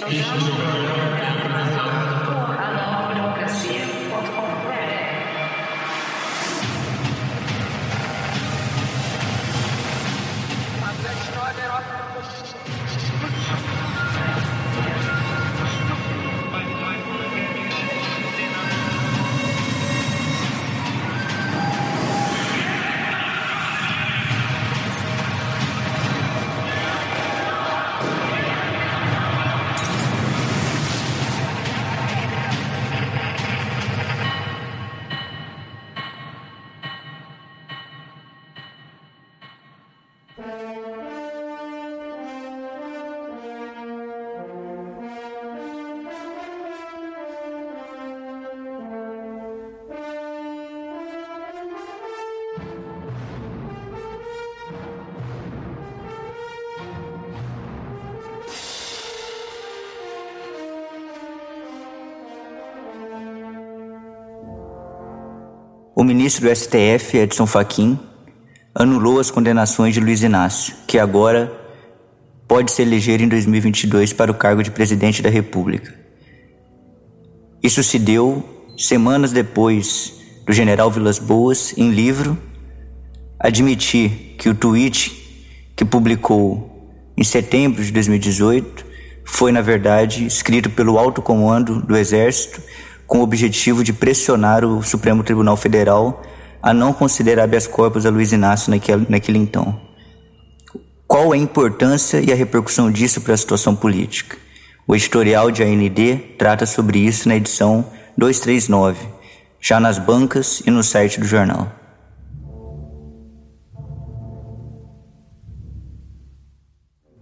Programa, programa, programa, programa, programa, o ministro do STF, Edson Fachin, anulou as condenações de Luiz Inácio, que agora pode se eleger em 2022 para o cargo de presidente da República. Isso se deu semanas depois do general Vilas Boas, em livro, admitir que o tweet que publicou em setembro de 2018 foi, na verdade, escrito pelo alto comando do Exército com o objetivo de pressionar o Supremo Tribunal Federal a não considerar habeas corpus a Luiz Inácio naquele, naquele então. Qual a importância e a repercussão disso para a situação política? O editorial de AND trata sobre isso na edição 239, já nas bancas e no site do jornal.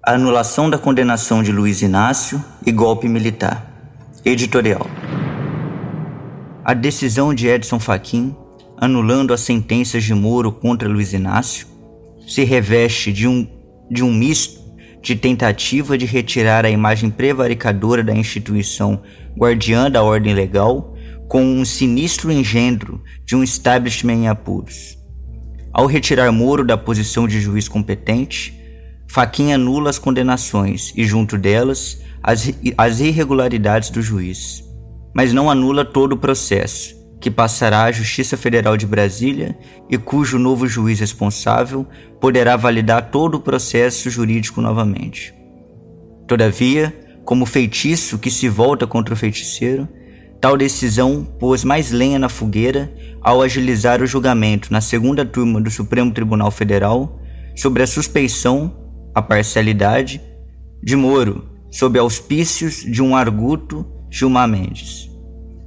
A anulação da condenação de Luiz Inácio e golpe militar. Editorial. A decisão de Edson Fachin, anulando as sentenças de Moro contra Luiz Inácio, se reveste de um, de um misto de tentativa de retirar a imagem prevaricadora da instituição guardiã da ordem legal com um sinistro engendro de um establishment em apuros. Ao retirar Moro da posição de juiz competente, Faquinha anula as condenações e, junto delas, as, as irregularidades do juiz mas não anula todo o processo, que passará à Justiça Federal de Brasília e cujo novo juiz responsável poderá validar todo o processo jurídico novamente. Todavia, como feitiço que se volta contra o feiticeiro, tal decisão pôs mais lenha na fogueira ao agilizar o julgamento na segunda turma do Supremo Tribunal Federal sobre a suspeição, a parcialidade, de Moro, sob auspícios de um arguto Gilmar Mendes.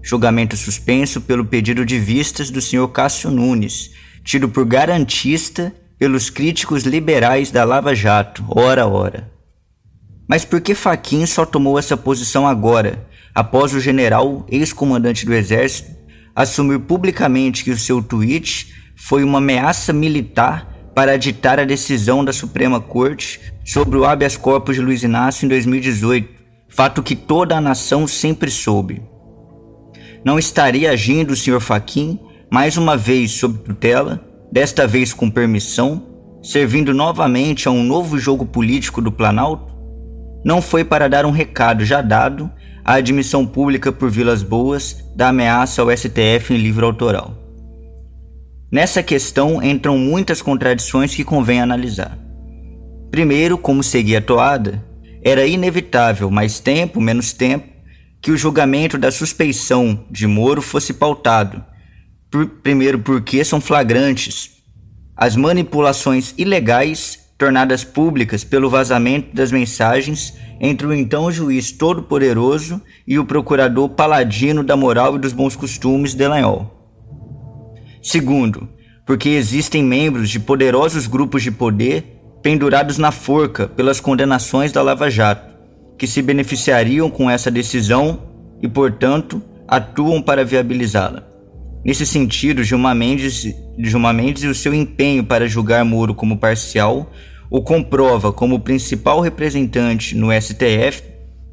Julgamento suspenso pelo pedido de vistas do Sr. Cássio Nunes, tido por garantista pelos críticos liberais da Lava Jato, ora ora. Mas por que Faquin só tomou essa posição agora, após o general, ex-comandante do Exército, assumir publicamente que o seu tweet foi uma ameaça militar para ditar a decisão da Suprema Corte sobre o habeas corpus de Luiz Inácio em 2018, fato que toda a nação sempre soube não estaria agindo o Sr. Faquin mais uma vez sob tutela, desta vez com permissão, servindo novamente a um novo jogo político do Planalto? Não foi para dar um recado já dado à admissão pública por Vilas Boas da ameaça ao STF em livro autoral. Nessa questão entram muitas contradições que convém analisar. Primeiro, como seguia a toada, era inevitável mais tempo, menos tempo, que o julgamento da suspeição de Moro fosse pautado. Por, primeiro, porque são flagrantes as manipulações ilegais tornadas públicas pelo vazamento das mensagens entre o então juiz todo-poderoso e o procurador paladino da moral e dos bons costumes Delanhol. Segundo, porque existem membros de poderosos grupos de poder pendurados na forca pelas condenações da Lava Jato que se beneficiariam com essa decisão e, portanto, atuam para viabilizá-la. Nesse sentido, Gilmar Mendes, Gilmar Mendes e o seu empenho para julgar Moro como parcial o comprova como principal representante no STF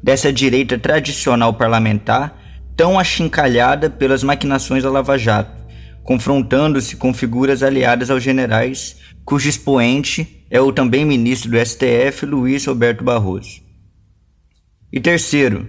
dessa direita tradicional parlamentar tão achincalhada pelas maquinações da Lava Jato, confrontando-se com figuras aliadas aos generais, cujo expoente é o também ministro do STF, Luiz Roberto Barroso. E terceiro,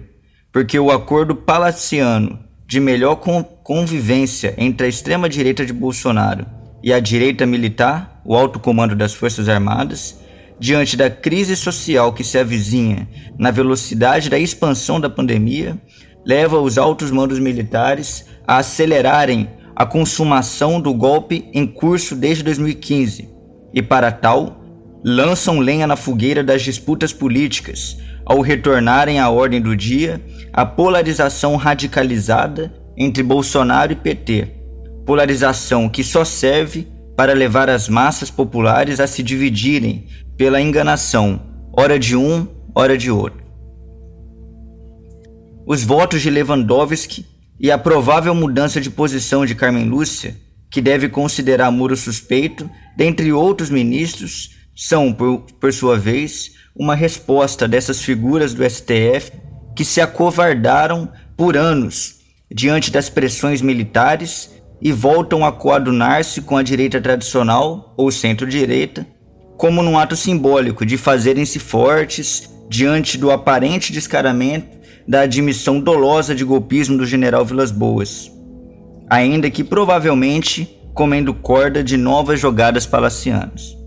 porque o acordo palaciano de melhor convivência entre a extrema-direita de Bolsonaro e a direita militar, o alto comando das Forças Armadas, diante da crise social que se avizinha na velocidade da expansão da pandemia, leva os altos mandos militares a acelerarem a consumação do golpe em curso desde 2015 e, para tal, lançam lenha na fogueira das disputas políticas ao retornarem à ordem do dia a polarização radicalizada entre Bolsonaro e PT, polarização que só serve para levar as massas populares a se dividirem pela enganação, hora de um, hora de outro. Os votos de Lewandowski e a provável mudança de posição de Carmen Lúcia, que deve considerar muro suspeito, dentre outros ministros, são, por, por sua vez, uma resposta dessas figuras do STF que se acovardaram por anos diante das pressões militares e voltam a coadunar-se com a direita tradicional ou centro-direita como num ato simbólico de fazerem-se fortes diante do aparente descaramento da admissão dolosa de golpismo do general Vilas Boas, ainda que provavelmente comendo corda de novas jogadas palacianas.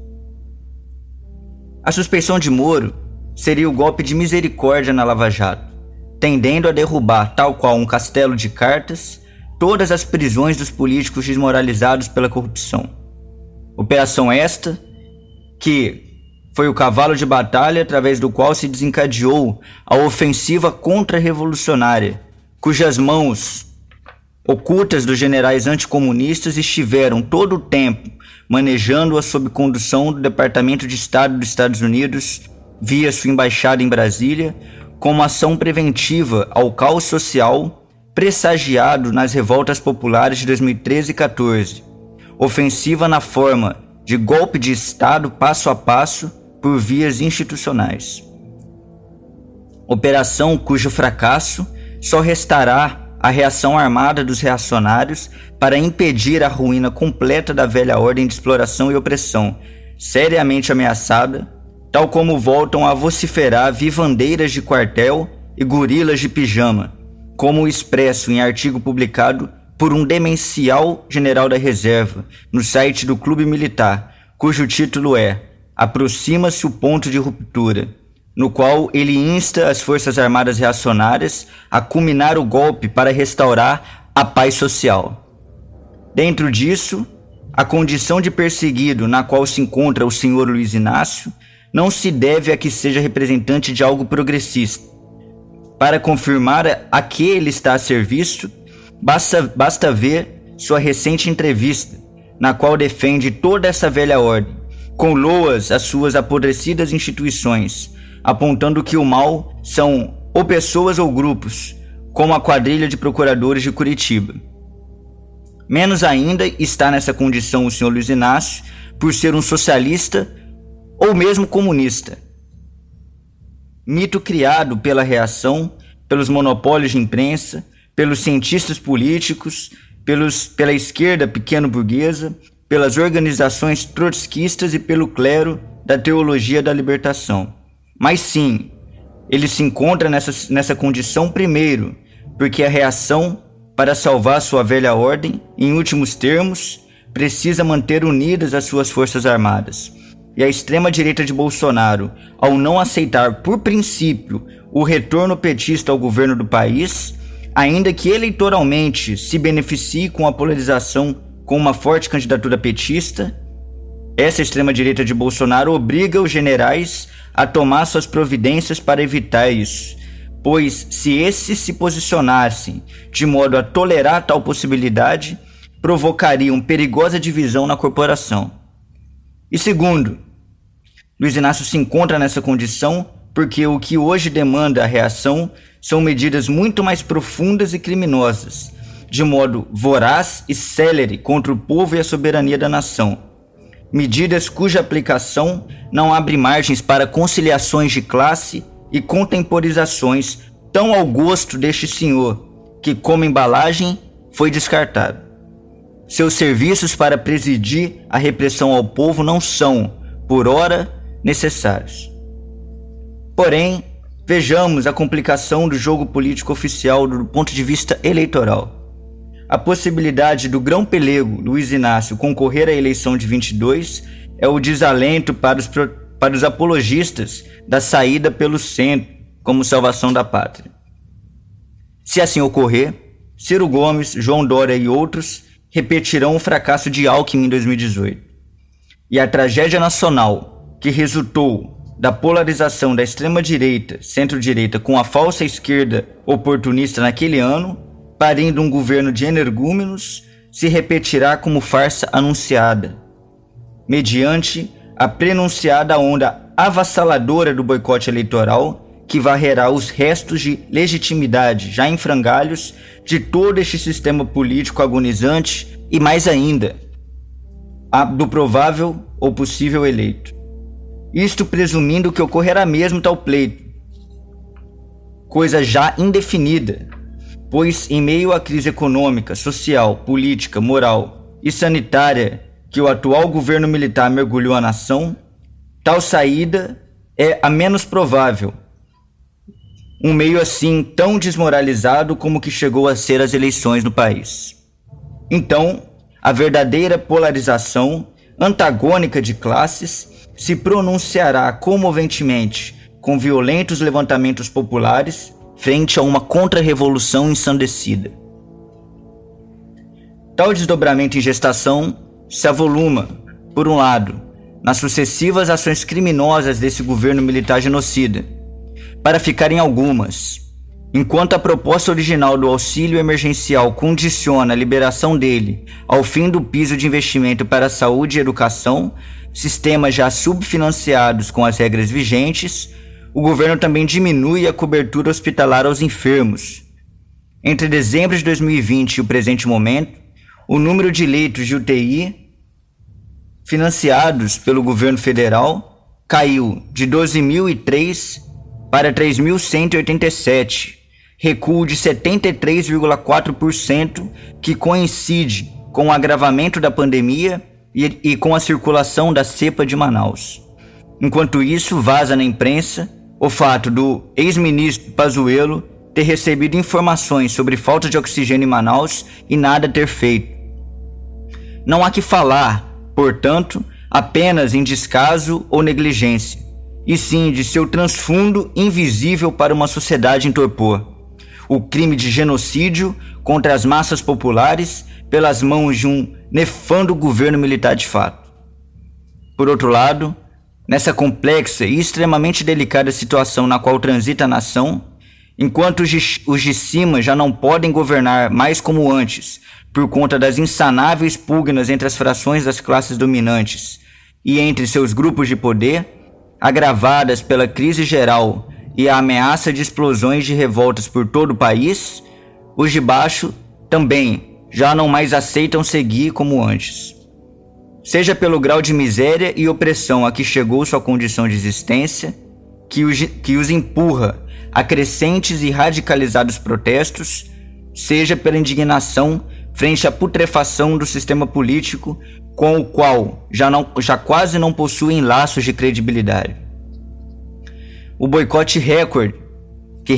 A suspeição de Moro seria o golpe de misericórdia na Lava Jato, tendendo a derrubar, tal qual um castelo de cartas, todas as prisões dos políticos desmoralizados pela corrupção. Operação esta que foi o cavalo de batalha através do qual se desencadeou a ofensiva contra-revolucionária, cujas mãos ocultas dos generais anticomunistas estiveram todo o tempo manejando-a sob condução do Departamento de Estado dos Estados Unidos via sua embaixada em Brasília, como ação preventiva ao caos social pressagiado nas revoltas populares de 2013 e 14, ofensiva na forma de golpe de Estado passo a passo por vias institucionais. Operação cujo fracasso só restará a reação armada dos reacionários para impedir a ruína completa da velha ordem de exploração e opressão, seriamente ameaçada, tal como voltam a vociferar vivandeiras de quartel e gorilas de pijama, como expresso em artigo publicado por um demencial general da reserva no site do Clube Militar, cujo título é Aproxima-se o ponto de ruptura, no qual ele insta as Forças Armadas reacionárias a culminar o golpe para restaurar a paz social. Dentro disso, a condição de perseguido na qual se encontra o senhor Luiz Inácio não se deve a que seja representante de algo progressista. Para confirmar a que ele está a serviço, Basta, basta ver sua recente entrevista, na qual defende toda essa velha ordem, com loas às suas apodrecidas instituições, apontando que o mal são ou pessoas ou grupos, como a quadrilha de procuradores de Curitiba. Menos ainda está nessa condição o senhor Luiz Inácio por ser um socialista ou mesmo comunista. Mito criado pela reação, pelos monopólios de imprensa, pelos cientistas políticos, pelos, pela esquerda pequeno-burguesa, pelas organizações trotskistas e pelo clero da teologia da libertação. Mas sim, ele se encontra nessa, nessa condição primeiro, porque a reação para salvar sua velha ordem, em últimos termos, precisa manter unidas as suas forças armadas. E a extrema-direita de Bolsonaro, ao não aceitar por princípio o retorno petista ao governo do país, ainda que eleitoralmente se beneficie com a polarização com uma forte candidatura petista, essa extrema-direita de Bolsonaro obriga os generais a tomar suas providências para evitar isso, pois se esses se posicionassem de modo a tolerar tal possibilidade, provocariam perigosa divisão na corporação. E segundo, Luiz Inácio se encontra nessa condição porque o que hoje demanda a reação são medidas muito mais profundas e criminosas, de modo voraz e célere contra o povo e a soberania da nação. Medidas cuja aplicação não abre margens para conciliações de classe e contemporizações tão ao gosto deste senhor, que, como embalagem, foi descartado. Seus serviços para presidir a repressão ao povo não são, por ora, necessários. Porém, vejamos a complicação do jogo político oficial do ponto de vista eleitoral. A possibilidade do grão pelego Luiz Inácio concorrer à eleição de 22 é o desalento para os, para os apologistas da saída pelo centro como salvação da pátria. Se assim ocorrer, Ciro Gomes, João Dória e outros repetirão o fracasso de Alckmin em 2018. E a tragédia nacional que resultou da polarização da extrema-direita, centro-direita com a falsa esquerda oportunista naquele ano, parindo um governo de energúmenos, se repetirá como farsa anunciada, mediante a prenunciada onda avassaladora do boicote eleitoral que varrerá os restos de legitimidade já em frangalhos de todo este sistema político agonizante e mais ainda, do provável ou possível eleito. Isto presumindo que ocorrerá mesmo tal pleito, coisa já indefinida, pois em meio à crise econômica, social, política, moral e sanitária que o atual governo militar mergulhou a nação, tal saída é a menos provável um meio assim tão desmoralizado como que chegou a ser as eleições no país. Então, a verdadeira polarização antagônica de classes se pronunciará comoventemente com violentos levantamentos populares frente a uma contra-revolução ensandecida. Tal desdobramento em gestação se avoluma, por um lado, nas sucessivas ações criminosas desse governo militar genocida, para ficar em algumas. Enquanto a proposta original do auxílio emergencial condiciona a liberação dele ao fim do piso de investimento para saúde e educação, sistemas já subfinanciados com as regras vigentes, o governo também diminui a cobertura hospitalar aos enfermos. Entre dezembro de 2020 e o presente momento, o número de leitos de UTI financiados pelo governo federal caiu de 12.003 para 3.187, recuo de 73,4%, que coincide com o agravamento da pandemia e, e com a circulação da cepa de Manaus. Enquanto isso, vaza na imprensa o fato do ex-ministro Pazuello ter recebido informações sobre falta de oxigênio em Manaus e nada ter feito. Não há que falar, portanto, apenas em descaso ou negligência e sim de seu transfundo invisível para uma sociedade em torpor. O crime de genocídio contra as massas populares pelas mãos de um nefando governo militar de fato. Por outro lado, nessa complexa e extremamente delicada situação na qual transita a nação, enquanto os de, os de cima já não podem governar mais como antes, por conta das insanáveis pugnas entre as frações das classes dominantes e entre seus grupos de poder, agravadas pela crise geral e a ameaça de explosões de revoltas por todo o país, os de baixo também já não mais aceitam seguir como antes. Seja pelo grau de miséria e opressão a que chegou sua condição de existência, que os, que os empurra a crescentes e radicalizados protestos, seja pela indignação frente à putrefação do sistema político com o qual já, não, já quase não possuem laços de credibilidade. O boicote recorde que,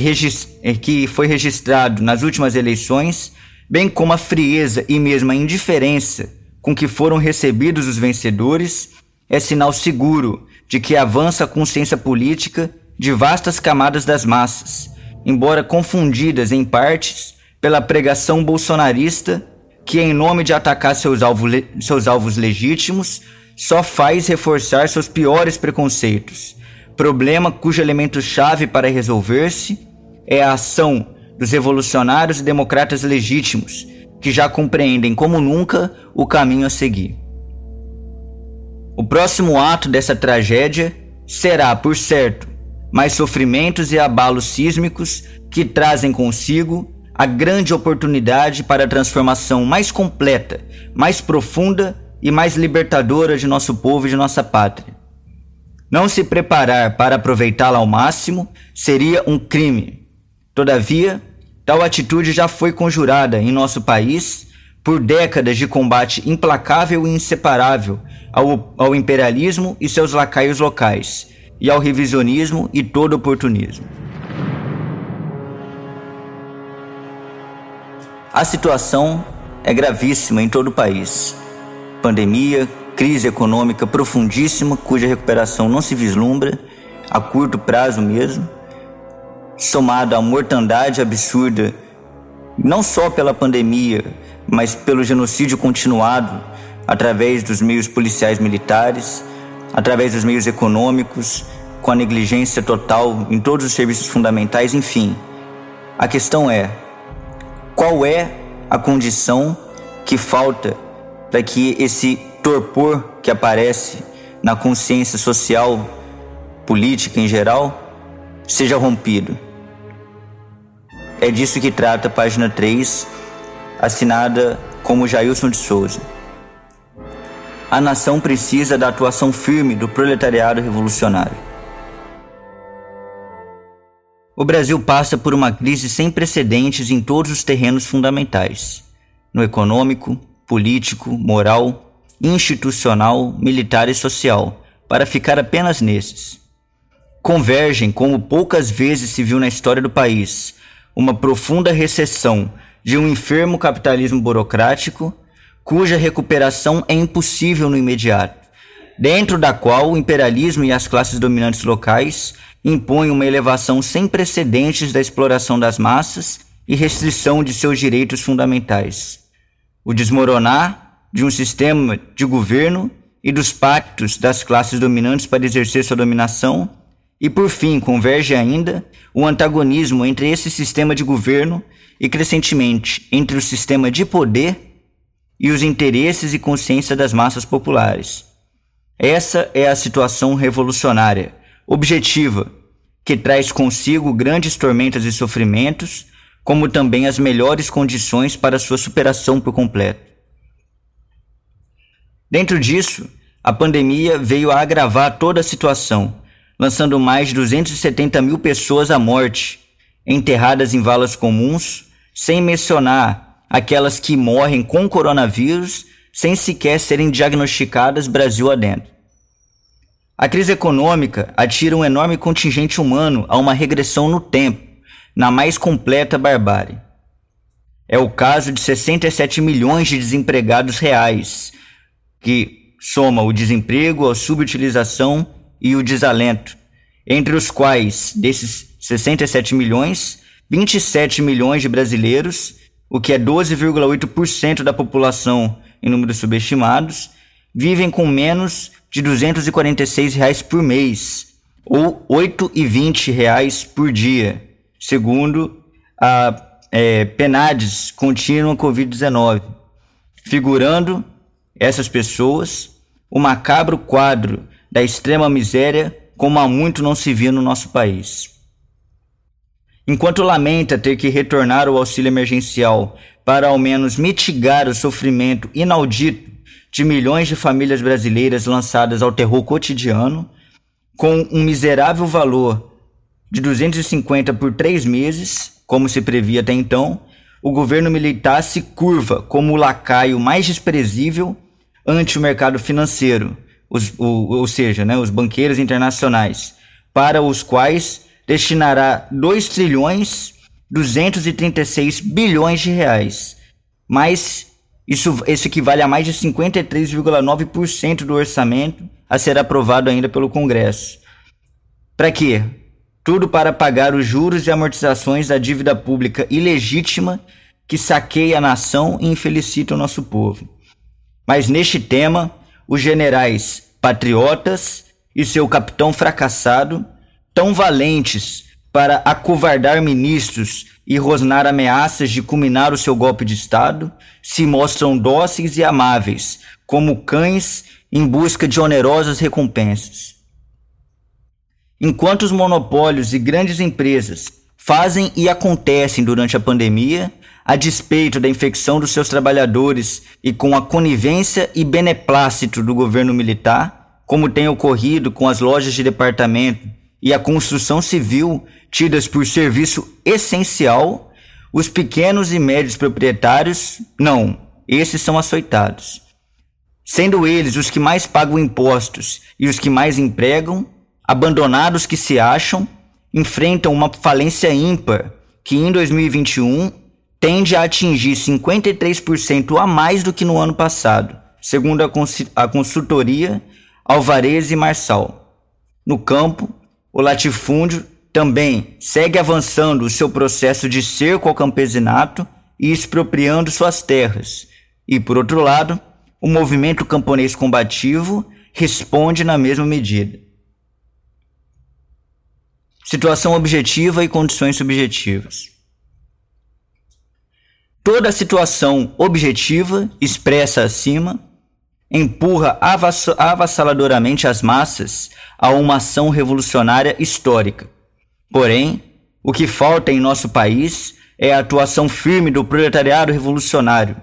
eh, que foi registrado nas últimas eleições, bem como a frieza e mesmo a indiferença com que foram recebidos os vencedores, é sinal seguro de que avança a consciência política de vastas camadas das massas, embora confundidas em partes pela pregação bolsonarista que, em nome de atacar seus, alvo, seus alvos legítimos, só faz reforçar seus piores preconceitos. Problema cujo elemento-chave para resolver-se é a ação dos revolucionários e democratas legítimos, que já compreendem como nunca o caminho a seguir. O próximo ato dessa tragédia será, por certo, mais sofrimentos e abalos sísmicos que trazem consigo a grande oportunidade para a transformação mais completa, mais profunda e mais libertadora de nosso povo e de nossa pátria. Não se preparar para aproveitá-la ao máximo seria um crime. Todavia, Tal atitude já foi conjurada em nosso país por décadas de combate implacável e inseparável ao, ao imperialismo e seus lacaios locais, e ao revisionismo e todo oportunismo. A situação é gravíssima em todo o país. Pandemia, crise econômica profundíssima, cuja recuperação não se vislumbra, a curto prazo mesmo, somado à mortandade absurda, não só pela pandemia, mas pelo genocídio continuado através dos meios policiais militares, através dos meios econômicos, com a negligência total em todos os serviços fundamentais, enfim. A questão é: qual é a condição que falta para que esse torpor que aparece na consciência social, política em geral, seja rompido? É disso que trata a página 3, assinada como Jailson de Souza. A nação precisa da atuação firme do proletariado revolucionário. O Brasil passa por uma crise sem precedentes em todos os terrenos fundamentais: no econômico, político, moral, institucional, militar e social, para ficar apenas nesses. Convergem, como poucas vezes se viu na história do país, uma profunda recessão de um enfermo capitalismo burocrático, cuja recuperação é impossível no imediato, dentro da qual o imperialismo e as classes dominantes locais impõe uma elevação sem precedentes da exploração das massas e restrição de seus direitos fundamentais. O desmoronar de um sistema de governo e dos pactos das classes dominantes para exercer sua dominação, e por fim converge ainda o antagonismo entre esse sistema de governo e crescentemente entre o sistema de poder e os interesses e consciência das massas populares. Essa é a situação revolucionária, objetiva, que traz consigo grandes tormentas e sofrimentos, como também as melhores condições para sua superação por completo. Dentro disso, a pandemia veio a agravar toda a situação, lançando mais de 270 mil pessoas à morte, enterradas em valas comuns, sem mencionar aquelas que morrem com coronavírus sem sequer serem diagnosticadas Brasil adentro. A crise econômica atira um enorme contingente humano a uma regressão no tempo, na mais completa barbárie. É o caso de 67 milhões de desempregados reais, que soma o desemprego, a subutilização e o desalento, entre os quais, desses 67 milhões, 27 milhões de brasileiros, o que é 12,8% da população em números subestimados, vivem com menos de 246 reais por mês, ou 8,20 reais por dia, segundo a é, Penades contínua Covid-19, figurando essas pessoas o macabro quadro da extrema miséria como há muito não se via no nosso país. Enquanto lamenta ter que retornar o auxílio emergencial para ao menos mitigar o sofrimento inaudito de milhões de famílias brasileiras lançadas ao terror cotidiano, com um miserável valor de 250 por três meses, como se previa até então, o governo militar se curva como o lacaio mais desprezível ante o mercado financeiro, os, o, ou seja, né, os banqueiros internacionais, para os quais destinará 2 trilhões 236 bilhões de reais, mais isso, isso equivale a mais de 53,9% do orçamento a ser aprovado ainda pelo Congresso. Para quê? Tudo para pagar os juros e amortizações da dívida pública ilegítima que saqueia a nação e infelicita o nosso povo. Mas neste tema, os generais patriotas e seu capitão fracassado, tão valentes para acovardar ministros e rosnar ameaças de culminar o seu golpe de Estado, se mostram dóceis e amáveis, como cães em busca de onerosas recompensas. Enquanto os monopólios e grandes empresas fazem e acontecem durante a pandemia, a despeito da infecção dos seus trabalhadores e com a conivência e beneplácito do governo militar, como tem ocorrido com as lojas de departamento e a construção civil tidas por serviço essencial, os pequenos e médios proprietários, não, esses são açoitados. Sendo eles os que mais pagam impostos e os que mais empregam, abandonados que se acham, enfrentam uma falência ímpar que em 2021 tende a atingir 53% a mais do que no ano passado, segundo a, cons a consultoria Alvarez e Marçal. No campo, o latifúndio também segue avançando o seu processo de cerco ao campesinato e expropriando suas terras. E, por outro lado, o movimento camponês combativo responde na mesma medida. Situação objetiva e condições subjetivas. Toda situação objetiva, expressa acima, empurra avassaladoramente as massas a uma ação revolucionária histórica. Porém, o que falta em nosso país é a atuação firme do proletariado revolucionário,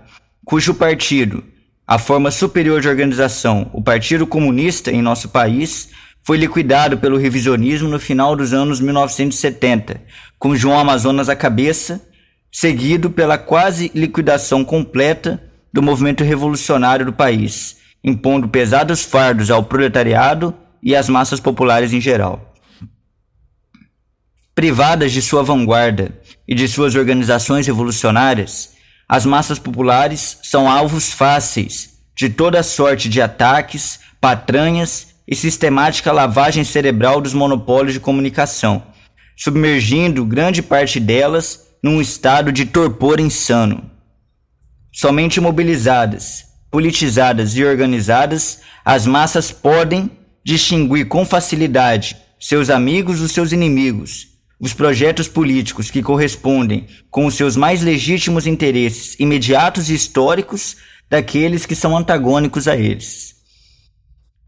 cujo partido, a forma superior de organização, o Partido Comunista em nosso país, foi liquidado pelo revisionismo no final dos anos 1970, com João Amazonas à cabeça seguido pela quase liquidação completa do movimento revolucionário do país, impondo pesados fardos ao proletariado e às massas populares em geral. Privadas de sua vanguarda e de suas organizações revolucionárias, as massas populares são alvos fáceis de toda sorte de ataques, patranhas e sistemática lavagem cerebral dos monopólios de comunicação, submergindo grande parte delas num estado de torpor insano. Somente mobilizadas, politizadas e organizadas, as massas podem distinguir com facilidade seus amigos dos seus inimigos, os projetos políticos que correspondem com os seus mais legítimos interesses imediatos e históricos daqueles que são antagônicos a eles.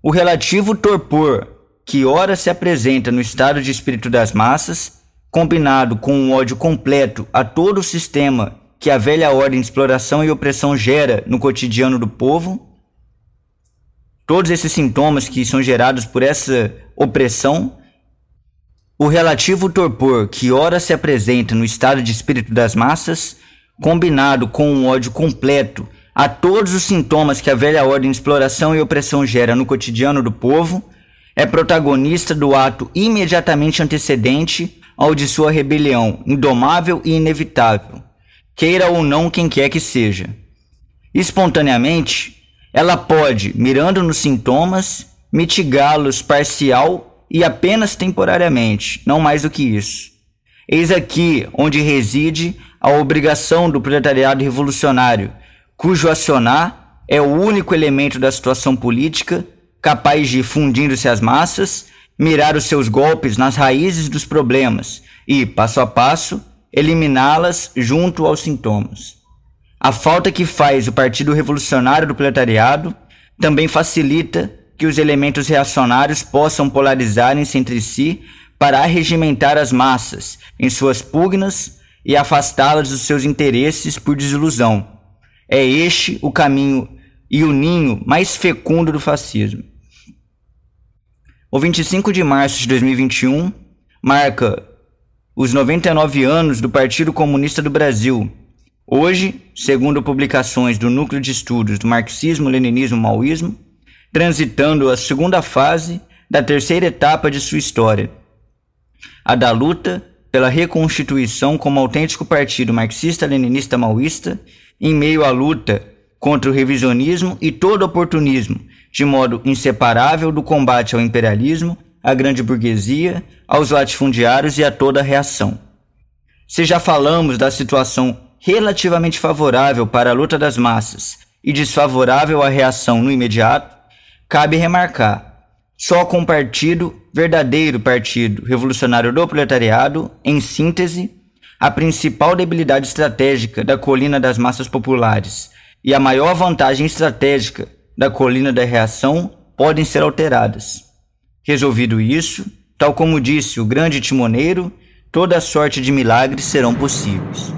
O relativo torpor que ora se apresenta no estado de espírito das massas combinado com um ódio completo a todo o sistema que a velha ordem de exploração e opressão gera no cotidiano do povo, todos esses sintomas que são gerados por essa opressão, o relativo torpor que ora se apresenta no estado de espírito das massas, combinado com um ódio completo a todos os sintomas que a velha ordem de exploração e opressão gera no cotidiano do povo, é protagonista do ato imediatamente antecedente ao de sua rebelião, indomável e inevitável, queira ou não quem quer que seja. Espontaneamente, ela pode, mirando nos sintomas, mitigá-los parcial e apenas temporariamente, não mais do que isso. Eis aqui onde reside a obrigação do proletariado revolucionário, cujo acionar é o único elemento da situação política capaz de, fundindo-se às massas, mirar os seus golpes nas raízes dos problemas e, passo a passo, eliminá-las junto aos sintomas. A falta que faz o Partido Revolucionário do Proletariado também facilita que os elementos reacionários possam polarizarem-se entre si para arregimentar as massas em suas pugnas e afastá-las dos seus interesses por desilusão. É este o caminho e o ninho mais fecundo do fascismo. O 25 de março de 2021 marca os 99 anos do Partido Comunista do Brasil. Hoje, segundo publicações do Núcleo de Estudos do Marxismo, Leninismo e Maoísmo, transitando a segunda fase da terceira etapa de sua história, a da luta pela reconstituição como autêntico partido marxista-leninista maoísta em meio à luta contra o revisionismo e todo oportunismo de modo inseparável do combate ao imperialismo, à grande burguesia, aos latifundiários e a toda a reação. Se já falamos da situação relativamente favorável para a luta das massas e desfavorável à reação no imediato, cabe remarcar só com o partido, verdadeiro partido revolucionário do proletariado, em síntese, a principal debilidade estratégica da colina das massas populares e a maior vantagem estratégica da colina da reação podem ser alteradas. Resolvido isso, tal como disse o grande timoneiro, toda sorte de milagres serão possíveis.